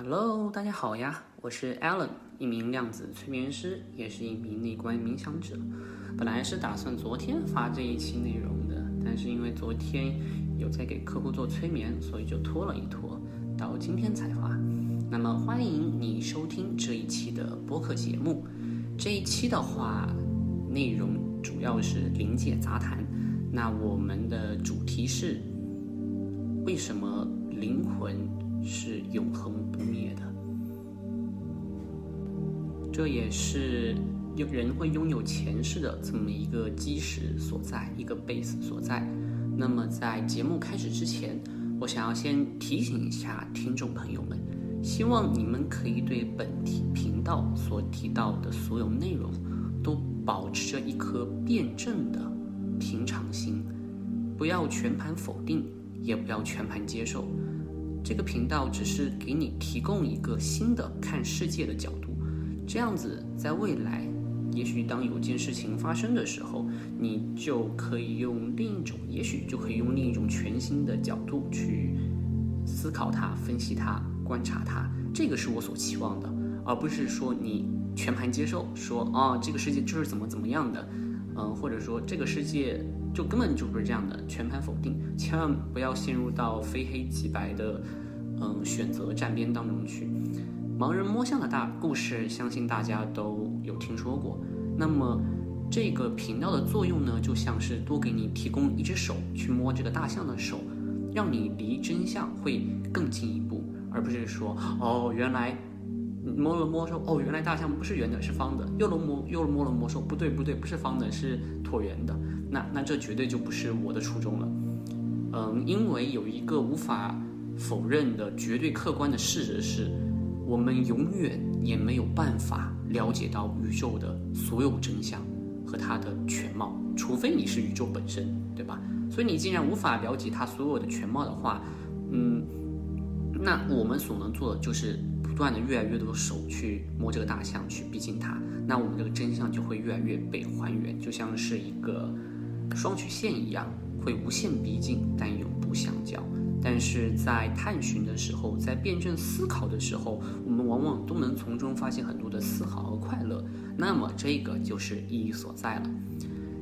Hello，大家好呀，我是 Alan，一名量子催眠师，也是一名内观冥想者。本来是打算昨天发这一期内容的，但是因为昨天有在给客户做催眠，所以就拖了一拖，到今天才发。那么欢迎你收听这一期的播客节目。这一期的话，内容主要是灵界杂谈。那我们的主题是为什么灵魂？是永恒不灭的，这也是有人会拥有前世的这么一个基石所在，一个 base 所在。那么在节目开始之前，我想要先提醒一下听众朋友们，希望你们可以对本题频道所提到的所有内容，都保持着一颗辩证的平常心，不要全盘否定，也不要全盘接受。这个频道只是给你提供一个新的看世界的角度，这样子在未来，也许当有件事情发生的时候，你就可以用另一种，也许就可以用另一种全新的角度去思考它、分析它、观察它。这个是我所期望的，而不是说你全盘接受，说啊这个世界就是怎么怎么样的，嗯，或者说这个世界。就根本就不是这样的，全盘否定，千万不要陷入到非黑即白的，嗯，选择站边当中去。盲人摸象的大故事，相信大家都有听说过。那么，这个频道的作用呢，就像是多给你提供一只手去摸这个大象的手，让你离真相会更进一步，而不是说，哦，原来。摸了摸说：“哦，原来大象不是圆的，是方的。”又了摸，又了摸了摸说：“不对，不对，不是方的，是椭圆的。”那那这绝对就不是我的初衷了。嗯，因为有一个无法否认的绝对客观的事实是，我们永远也没有办法了解到宇宙的所有真相和它的全貌，除非你是宇宙本身，对吧？所以你既然无法了解它所有的全貌的话，嗯，那我们所能做的就是。不断的越来越多手去摸这个大象，去逼近它，那我们这个真相就会越来越被还原，就像是一个双曲线一样，会无限逼近，但永不相交。但是在探寻的时候，在辩证思考的时候，我们往往都能从中发现很多的思考和快乐。那么这个就是意义所在了。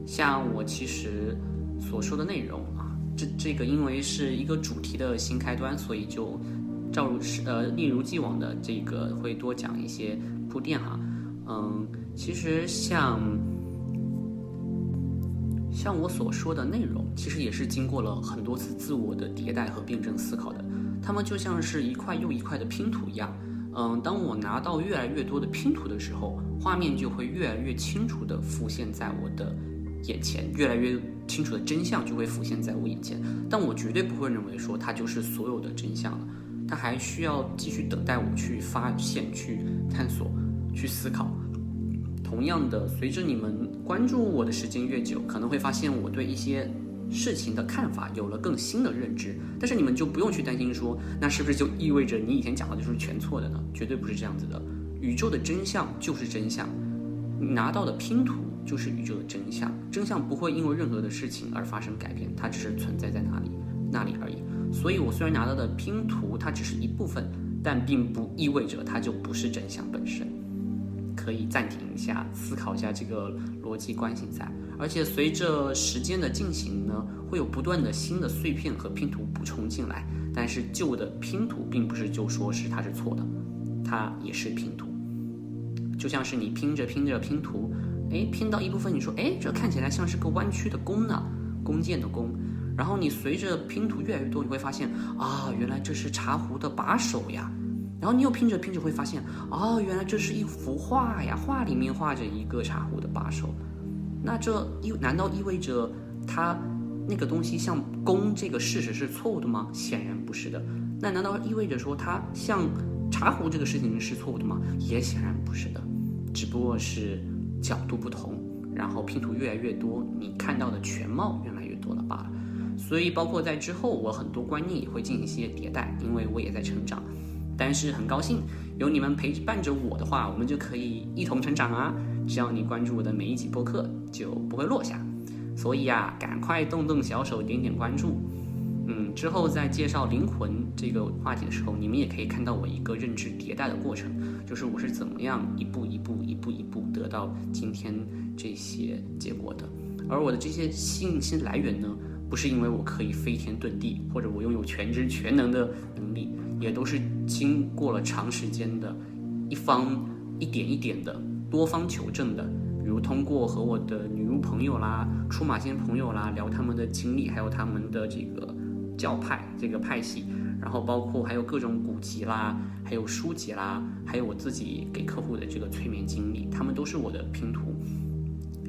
像我其实所说的内容啊，这这个因为是一个主题的新开端，所以就。照如是呃，一如既往的这个会多讲一些铺垫哈，嗯，其实像像我所说的内容，其实也是经过了很多次自我的迭代和辩证思考的。它们就像是一块又一块的拼图一样，嗯，当我拿到越来越多的拼图的时候，画面就会越来越清楚的浮现在我的眼前，越来越清楚的真相就会浮现在我眼前。但我绝对不会认为说它就是所有的真相了。他还需要继续等待我去发现、去探索、去思考。同样的，随着你们关注我的时间越久，可能会发现我对一些事情的看法有了更新的认知。但是你们就不用去担心说，那是不是就意味着你以前讲的就是全错的呢？绝对不是这样子的。宇宙的真相就是真相，你拿到的拼图就是宇宙的真相。真相不会因为任何的事情而发生改变，它只是存在在那里，那里而已。所以，我虽然拿到的拼图它只是一部分，但并不意味着它就不是真相本身。可以暂停一下，思考一下这个逻辑关系在。而且，随着时间的进行呢，会有不断的新的碎片和拼图补充进来。但是，旧的拼图并不是就说是它是错的，它也是拼图。就像是你拼着拼着拼图，哎，拼到一部分，你说，哎，这看起来像是个弯曲的弓呢，弓箭的弓。然后你随着拼图越来越多，你会发现啊，原来这是茶壶的把手呀。然后你又拼着拼着会发现，哦，原来这是一幅画呀，画里面画着一个茶壶的把手。那这意难道意味着它那个东西像弓这个事实是错误的吗？显然不是的。那难道意味着说它像茶壶这个事情是错误的吗？也显然不是的。只不过是角度不同，然后拼图越来越多，你看到的全貌越来越多了罢了。所以，包括在之后，我很多观念也会进行一些迭代，因为我也在成长。但是很高兴有你们陪伴着我的话，我们就可以一同成长啊！只要你关注我的每一集播客，就不会落下。所以啊，赶快动动小手，点点关注。嗯，之后在介绍灵魂这个话题的时候，你们也可以看到我一个认知迭代的过程，就是我是怎么样一步一步、一步一步得到今天这些结果的。而我的这些信息来源呢，不是因为我可以飞天遁地，或者我拥有全知全能的能力，也都是经过了长时间的一方一点一点的多方求证的。比如通过和我的女巫朋友啦、出马仙朋友啦聊他们的经历，还有他们的这个。教派这个派系，然后包括还有各种古籍啦，还有书籍啦，还有我自己给客户的这个催眠经历，他们都是我的拼图，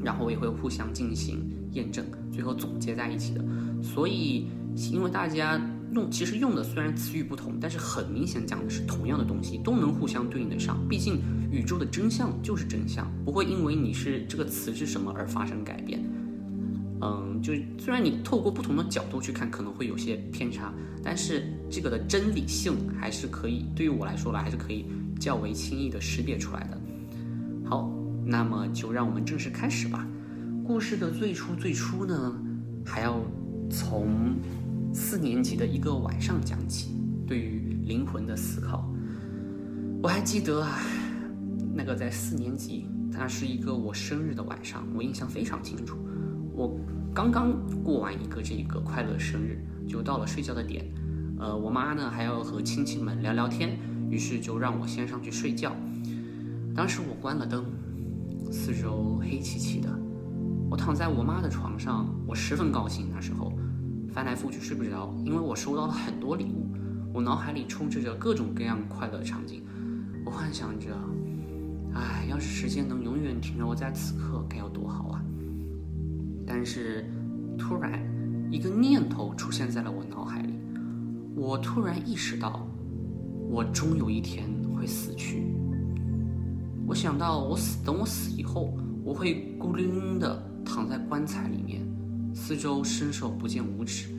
然后我也会互相进行验证，最后总结在一起的。所以，因为大家用其实用的虽然词语不同，但是很明显讲的是同样的东西，都能互相对应得上。毕竟宇宙的真相就是真相，不会因为你是这个词是什么而发生改变。嗯，就虽然你透过不同的角度去看，可能会有些偏差，但是这个的真理性还是可以，对于我来说呢，还是可以较为轻易的识别出来的。好，那么就让我们正式开始吧。故事的最初最初呢，还要从四年级的一个晚上讲起。对于灵魂的思考，我还记得啊，那个在四年级，它是一个我生日的晚上，我印象非常清楚。我刚刚过完一个这个快乐生日，就到了睡觉的点。呃，我妈呢还要和亲戚们聊聊天，于是就让我先上去睡觉。当时我关了灯，四周黑漆漆的。我躺在我妈的床上，我十分高兴。那时候翻来覆去睡不着，因为我收到了很多礼物。我脑海里充斥着各种各样快乐的场景。我幻想着，唉，要是时间能永远停留在此刻，该有多好啊！但是，突然，一个念头出现在了我脑海里。我突然意识到，我终有一天会死去。我想到，我死，等我死以后，我会孤零零的躺在棺材里面，四周伸手不见五指，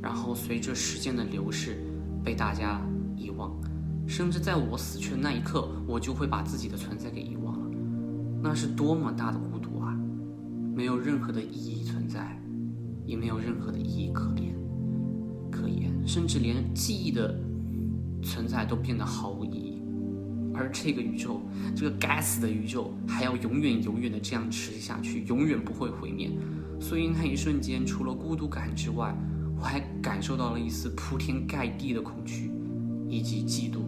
然后随着时间的流逝，被大家遗忘，甚至在我死去的那一刻，我就会把自己的存在给遗忘了。那是多么大的孤独啊！没有任何的意义存在，也没有任何的意义可言、可言，甚至连记忆的存在都变得毫无意义。而这个宇宙，这个该死的宇宙，还要永远、永远的这样持续下去，永远不会毁灭。所以那一瞬间，除了孤独感之外，我还感受到了一丝铺天盖地的恐惧以及嫉妒。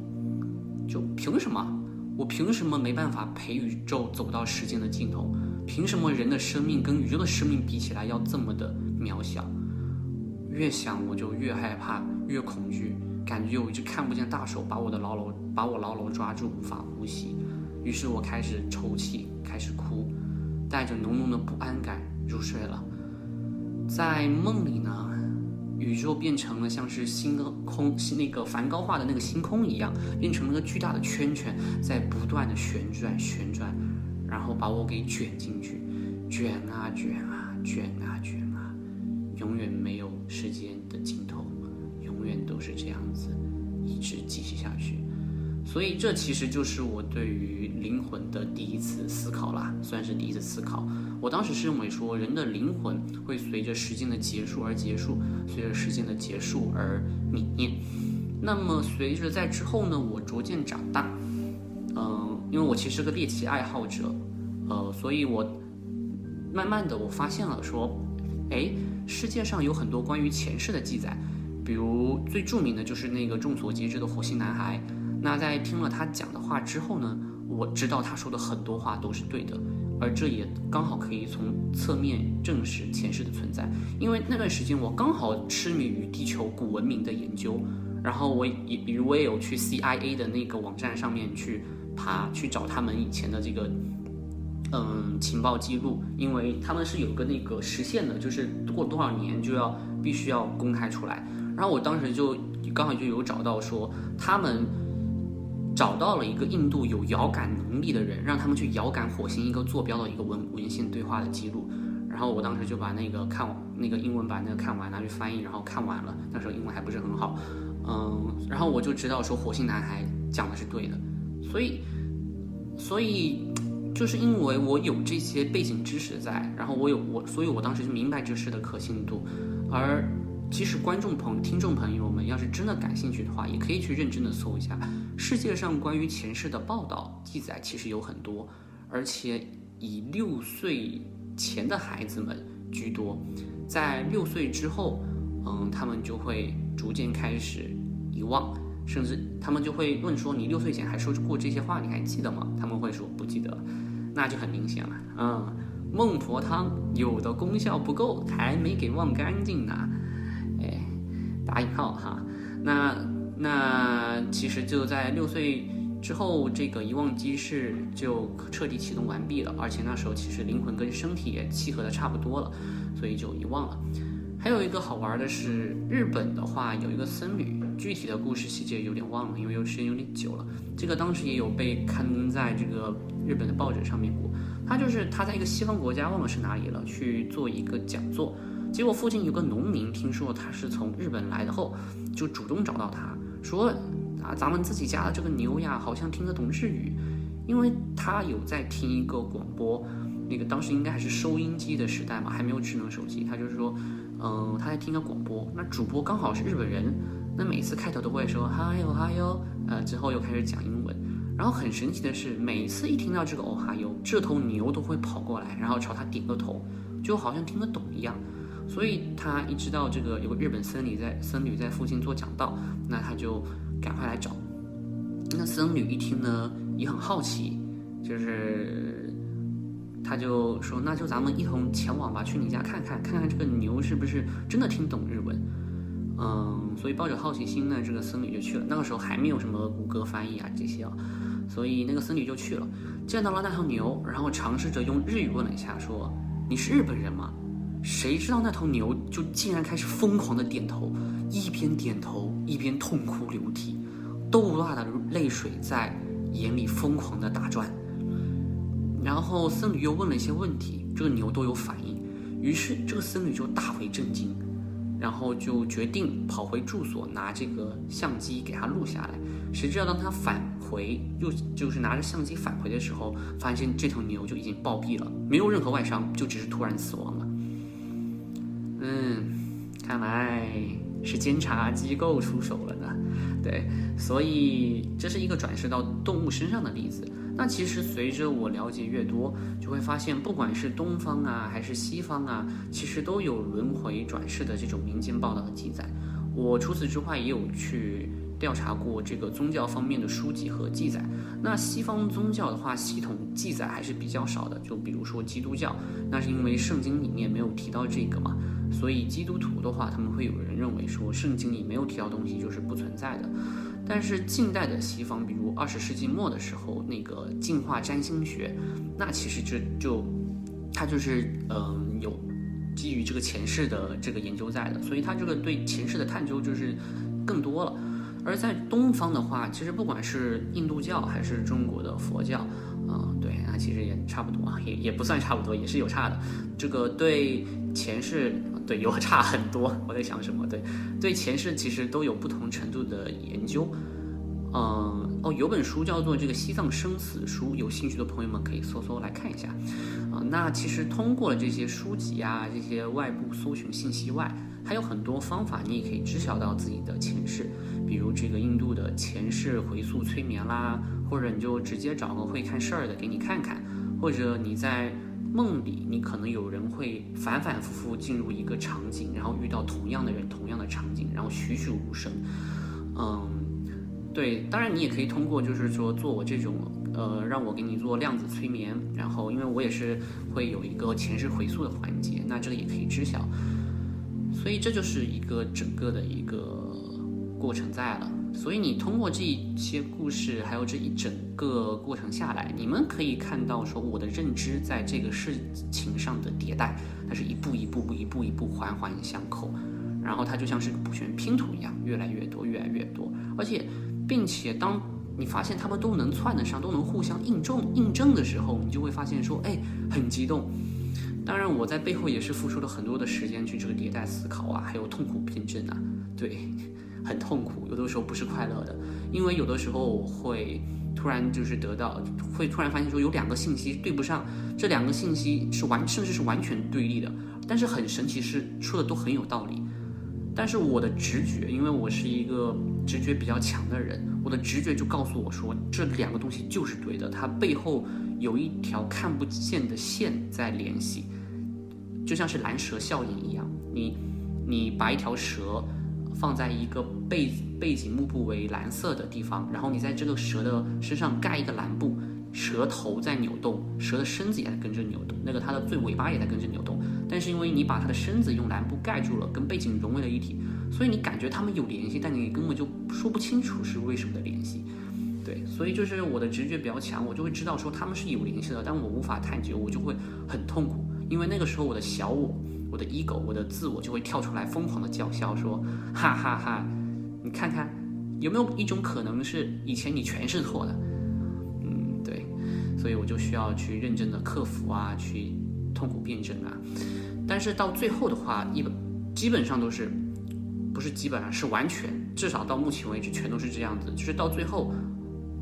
就凭什么？我凭什么没办法陪宇宙走到时间的尽头？凭什么人的生命跟宇宙的生命比起来要这么的渺小？越想我就越害怕，越恐惧，感觉有一只看不见大手把我的牢牢把我牢牢抓住，无法呼吸。于是我开始抽泣，开始哭，带着浓浓的不安感入睡了。在梦里呢，宇宙变成了像是星空，那个梵高画的那个星空一样，变成了个巨大的圈圈，在不断的旋转旋转。然后把我给卷进去，卷啊卷啊卷啊卷啊，永远没有时间的尽头，永远都是这样子，一直继续下去。所以这其实就是我对于灵魂的第一次思考啦，算是第一次思考。我当时是认为说，人的灵魂会随着时间的结束而结束，随着时间的结束而泯灭。那么随着在之后呢，我逐渐长大。嗯，因为我其实是个猎奇爱好者，呃，所以我慢慢的我发现了说，哎，世界上有很多关于前世的记载，比如最著名的就是那个众所皆知的火星男孩。那在听了他讲的话之后呢，我知道他说的很多话都是对的，而这也刚好可以从侧面证实前世的存在。因为那段时间我刚好痴迷于地球古文明的研究，然后我也比如我也有去 CIA 的那个网站上面去。爬去找他们以前的这个，嗯，情报记录，因为他们是有个那个时限的，就是过多少年就要必须要公开出来。然后我当时就刚好就有找到说，他们找到了一个印度有遥感能力的人，让他们去遥感火星一个坐标的一个文文献对话的记录。然后我当时就把那个看那个英文版那个看完，拿去翻译，然后看完了。那时候英文还不是很好，嗯，然后我就知道说火星男孩讲的是对的。所以，所以就是因为我有这些背景知识在，然后我有我，所以我当时就明白这事的可信度。而其实观众朋、听众朋友们要是真的感兴趣的话，也可以去认真的搜一下世界上关于前世的报道记载，其实有很多，而且以六岁前的孩子们居多，在六岁之后，嗯，他们就会逐渐开始遗忘，甚至他们就会问说：“你六岁前还说过这些话，你还记得吗？”他们会说不记得，那就很明显了，嗯，孟婆汤有的功效不够，还没给忘干净呢。打引号哈，那那其实就在六岁之后，这个遗忘机制就彻底启动完毕了，而且那时候其实灵魂跟身体也契合的差不多了，所以就遗忘了。还有一个好玩的是，日本的话有一个僧侣，具体的故事细节有点忘了，因为有时间有点久了。这个当时也有被刊登在这个日本的报纸上面过。他就是他在一个西方国家，忘了是哪里了，去做一个讲座。结果附近有个农民听说他是从日本来的后，就主动找到他说：“啊，咱们自己家的这个牛呀，好像听得懂日语，因为他有在听一个广播，那个当时应该还是收音机的时代嘛，还没有智能手机。他就是说，嗯，他在听个广播，那主播刚好是日本人，那每次开头都会说哈哟哈哟，呃，之后又开始讲英文。然后很神奇的是，每次一听到这个哦哈哟，这头牛都会跑过来，然后朝他点个头，就好像听得懂一样。”所以他一知道这个有个日本僧侣在僧侣在附近做讲道，那他就赶快来找。那僧侣一听呢，也很好奇，就是他就说：“那就咱们一同前往吧，去你家看看，看看这个牛是不是真的听懂日文。”嗯，所以抱着好奇心呢，这个僧侣就去了。那个时候还没有什么谷歌翻译啊这些啊，所以那个僧侣就去了，见到了那头牛，然后尝试着用日语问了一下，说：“你是日本人吗？”谁知道那头牛就竟然开始疯狂的点头，一边点头一边痛哭流涕，豆大的泪水在眼里疯狂的打转。然后僧侣又问了一些问题，这个牛都有反应，于是这个僧侣就大为震惊，然后就决定跑回住所拿这个相机给他录下来。谁知道当他返回又就是拿着相机返回的时候，发现这头牛就已经暴毙了，没有任何外伤，就只是突然死亡了。嗯，看来是监察机构出手了呢。对，所以这是一个转世到动物身上的例子。那其实随着我了解越多，就会发现，不管是东方啊，还是西方啊，其实都有轮回转世的这种民间报道的记载。我除此之外也有去。调查过这个宗教方面的书籍和记载，那西方宗教的话，系统记载还是比较少的。就比如说基督教，那是因为圣经里面没有提到这个嘛，所以基督徒的话，他们会有人认为说圣经里没有提到东西就是不存在的。但是近代的西方，比如二十世纪末的时候，那个进化占星学，那其实这就它就是嗯有基于这个前世的这个研究在的，所以它这个对前世的探究就是更多了。而在东方的话，其实不管是印度教还是中国的佛教，嗯，对，那其实也差不多啊，也也不算差不多，也是有差的。这个对前世，对有差很多。我在想什么？对，对前世其实都有不同程度的研究。嗯，哦，有本书叫做《这个西藏生死书》，有兴趣的朋友们可以搜搜来看一下。啊，那其实通过了这些书籍啊，这些外部搜寻信息外，还有很多方法，你也可以知晓到自己的前世。比如这个印度的前世回溯催眠啦，或者你就直接找个会看事儿的给你看看，或者你在梦里，你可能有人会反反复复进入一个场景，然后遇到同样的人、同样的场景，然后栩栩如生。嗯，对，当然你也可以通过就是说做我这种呃，让我给你做量子催眠，然后因为我也是会有一个前世回溯的环节，那这个也可以知晓。所以这就是一个整个的一个。过程在了，所以你通过这一些故事，还有这一整个过程下来，你们可以看到说我的认知在这个事情上的迭代，它是一步一步、一步一步环环相扣，然后它就像是补全拼图一样，越来越多、越来越多，而且，并且当你发现他们都能串得上，都能互相印证印证的时候，你就会发现说，哎，很激动。当然，我在背后也是付出了很多的时间去这个迭代思考啊，还有痛苦辩证啊，对。很痛苦，有的时候不是快乐的，因为有的时候我会突然就是得到，会突然发现说有两个信息对不上，这两个信息是完甚至是完全对立的，但是很神奇是说的都很有道理，但是我的直觉，因为我是一个直觉比较强的人，我的直觉就告诉我说，这两个东西就是对的，它背后有一条看不见的线在联系，就像是蓝蛇效应一样。你，你把一条蛇放在一个背背景幕布为蓝色的地方，然后你在这个蛇的身上盖一个蓝布。蛇头在扭动，蛇的身子也在跟着扭动，那个它的最尾巴也在跟着扭动。但是因为你把它的身子用蓝布盖住了，跟背景融为了一体，所以你感觉它们有联系，但你根本就说不清楚是为什么的联系。对，所以就是我的直觉比较强，我就会知道说他们是有联系的，但我无法探究，我就会很痛苦，因为那个时候我的小我、我的 ego、我的自我就会跳出来疯狂的叫嚣说，哈哈哈，你看看有没有一种可能是以前你全是错的。嗯，对所以我就需要去认真的克服啊，去痛苦辩证啊。但是到最后的话，一本基本上都是，不是基本上是完全，至少到目前为止全都是这样子。就是到最后，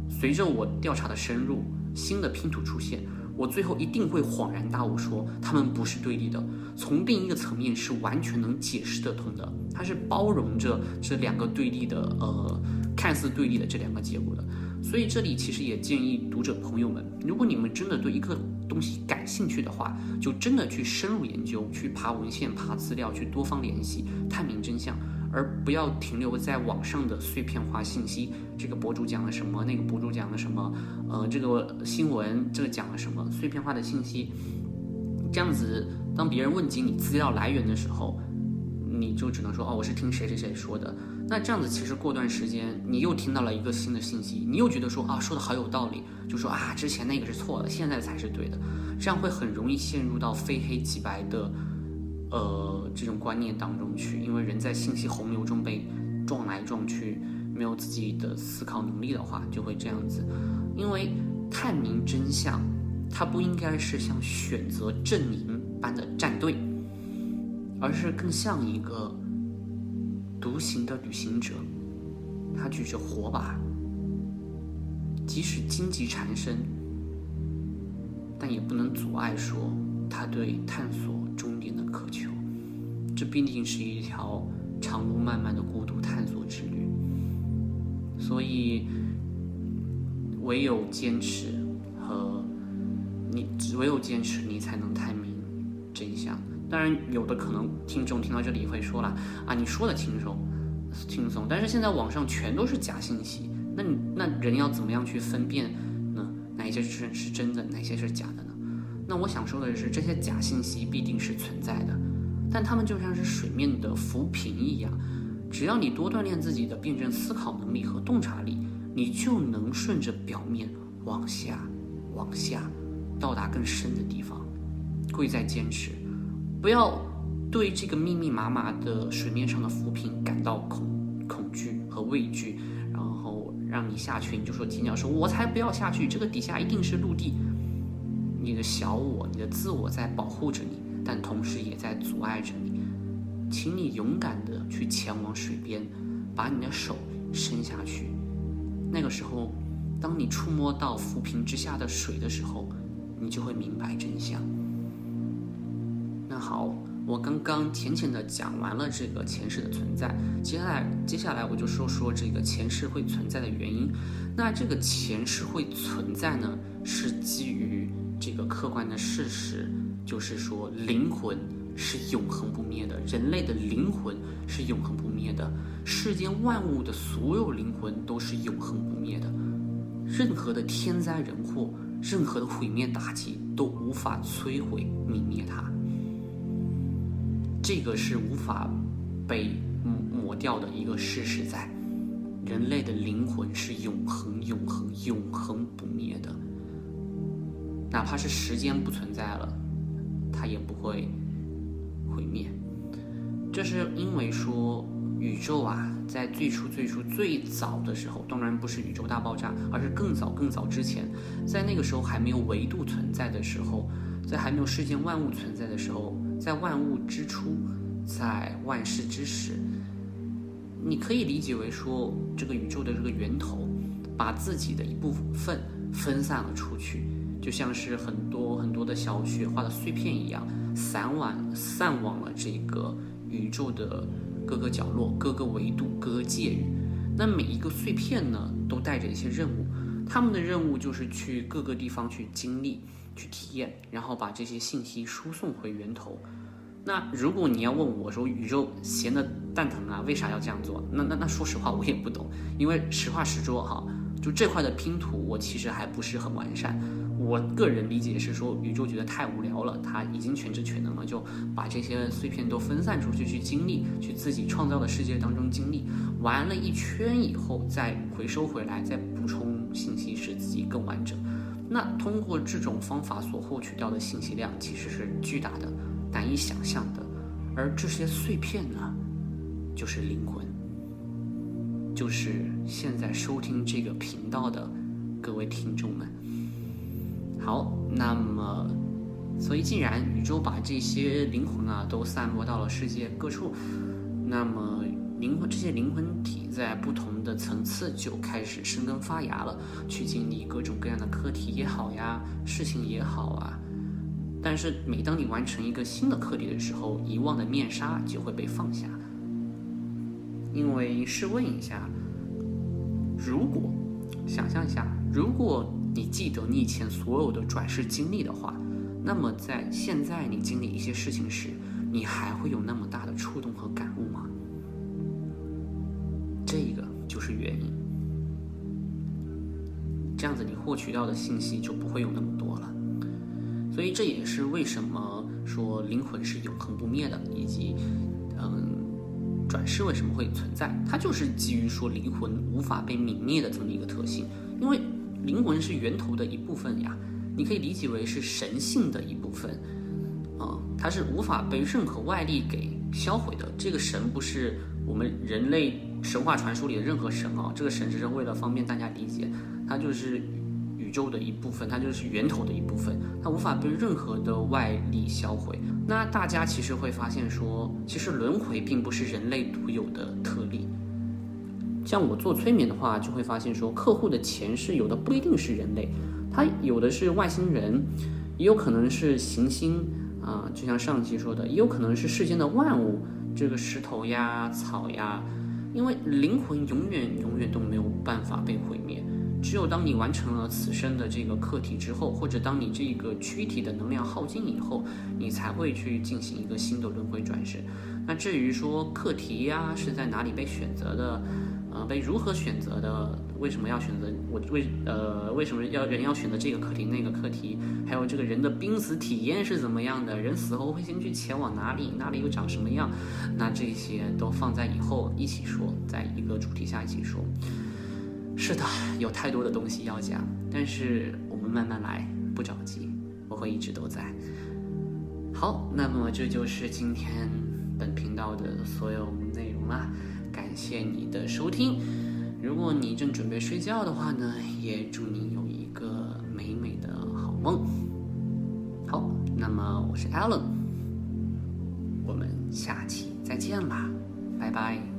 随着我调查的深入，新的拼图出现，我最后一定会恍然大悟，说他们不是对立的，从另一个层面是完全能解释得通的，它是包容着这两个对立的，呃，看似对立的这两个结果的。所以这里其实也建议读者朋友们，如果你们真的对一个东西感兴趣的话，就真的去深入研究，去爬文献、爬资料，去多方联系，探明真相，而不要停留在网上的碎片化信息。这个博主讲了什么？那个博主讲了什么？呃，这个新闻这个讲了什么？碎片化的信息，这样子，当别人问及你资料来源的时候，你就只能说哦，我是听谁谁谁说的。那这样子，其实过段时间你又听到了一个新的信息，你又觉得说啊，说的好有道理，就说啊，之前那个是错的，现在才是对的，这样会很容易陷入到非黑即白的，呃，这种观念当中去。因为人在信息洪流中被撞来撞去，没有自己的思考能力的话，就会这样子。因为探明真相，它不应该是像选择阵营般的站队，而是更像一个。独行的旅行者，他举着火把，即使荆棘缠身，但也不能阻碍说他对探索终点的渴求。这必定是一条长路漫漫的孤独探索之旅。所以，唯有坚持和你，唯有坚持，你才能探明真相。当然，有的可能听众听到这里会说了啊，你说的轻松，轻松，但是现在网上全都是假信息，那你那人要怎么样去分辨呢？哪一些是是真的，哪些是假的呢？那我想说的是，这些假信息必定是存在的，但它们就像是水面的浮萍一样，只要你多锻炼自己的辩证思考能力和洞察力，你就能顺着表面往下，往下，到达更深的地方。贵在坚持。不要对这个密密麻麻的水面上的浮萍感到恐恐惧和畏惧，然后让你下去，你就说尖叫说：“我才不要下去，这个底下一定是陆地。”你的小我，你的自我在保护着你，但同时也在阻碍着你。请你勇敢的去前往水边，把你的手伸下去。那个时候，当你触摸到浮萍之下的水的时候，你就会明白真相。那好，我刚刚浅浅的讲完了这个前世的存在，接下来接下来我就说说这个前世会存在的原因。那这个前世会存在呢，是基于这个客观的事实，就是说灵魂是永恒不灭的，人类的灵魂是永恒不灭的，世间万物的所有灵魂都是永恒不灭的，任何的天灾人祸，任何的毁灭打击都无法摧毁泯灭它。这个是无法被抹掉的一个事实，在人类的灵魂是永恒、永恒、永恒不灭的，哪怕是时间不存在了，它也不会毁灭。这是因为说宇宙啊，在最初、最初、最早的时候，当然不是宇宙大爆炸，而是更早、更早之前，在那个时候还没有维度存在的时候，在还没有世间万物存在的时候。在万物之初，在万事之始，你可以理解为说，这个宇宙的这个源头，把自己的一部分分散了出去，就像是很多很多的小雪花的碎片一样，散往散往了这个宇宙的各个角落、各个维度、各个界域。那每一个碎片呢，都带着一些任务，他们的任务就是去各个地方去经历、去体验，然后把这些信息输送回源头。那如果你要问我说宇宙闲的蛋疼啊，为啥要这样做？那那那说实话我也不懂，因为实话实说哈，就这块的拼图我其实还不是很完善。我个人理解是说，宇宙觉得太无聊了，他已经全知全能了，就把这些碎片都分散出去去经历，去自己创造的世界当中经历，玩了一圈以后再回收回来，再补充信息，使自己更完整。那通过这种方法所获取到的信息量其实是巨大的，难以想象的。而这些碎片呢，就是灵魂，就是现在收听这个频道的各位听众们。好，那么，所以既然宇宙把这些灵魂啊都散落到了世界各处，那么灵魂这些灵魂体在不同的层次就开始生根发芽了，去经历各种各样的课题也好呀，事情也好啊。但是每当你完成一个新的课题的时候，遗忘的面纱就会被放下。因为试问一下，如果想象一下，如果。你记得你以前所有的转世经历的话，那么在现在你经历一些事情时，你还会有那么大的触动和感悟吗？这个就是原因。这样子你获取到的信息就不会有那么多了。所以这也是为什么说灵魂是永恒不灭的，以及嗯，转世为什么会存在？它就是基于说灵魂无法被泯灭的这么一个特性，因为。灵魂是源头的一部分呀，你可以理解为是神性的一部分，啊，它是无法被任何外力给销毁的。这个神不是我们人类神话传说里的任何神啊，这个神只是为了方便大家理解，它就是宇宙的一部分，它就是源头的一部分，它无法被任何的外力销毁。那大家其实会发现说，其实轮回并不是人类独有的特例。像我做催眠的话，就会发现说，客户的前世有的不一定是人类，他有的是外星人，也有可能是行星啊，就像上期说的，也有可能是世间的万物，这个石头呀、草呀，因为灵魂永远永远都没有办法被毁灭，只有当你完成了此生的这个课题之后，或者当你这个躯体的能量耗尽以后，你才会去进行一个新的轮回转世。那至于说课题呀是在哪里被选择的？被如何选择的？为什么要选择我？为呃，为什么要人要选择这个课题那个课题？还有这个人的濒死体验是怎么样的？人死后会先去前往哪里？哪里又长什么样？那这些都放在以后一起说，在一个主题下一起说。是的，有太多的东西要讲，但是我们慢慢来，不着急，我会一直都在。好，那么这就是今天本频道的所有内容啦。感谢你的收听。如果你正准备睡觉的话呢，也祝你有一个美美的好梦。好，那么我是 Allen，我们下期再见吧，拜拜。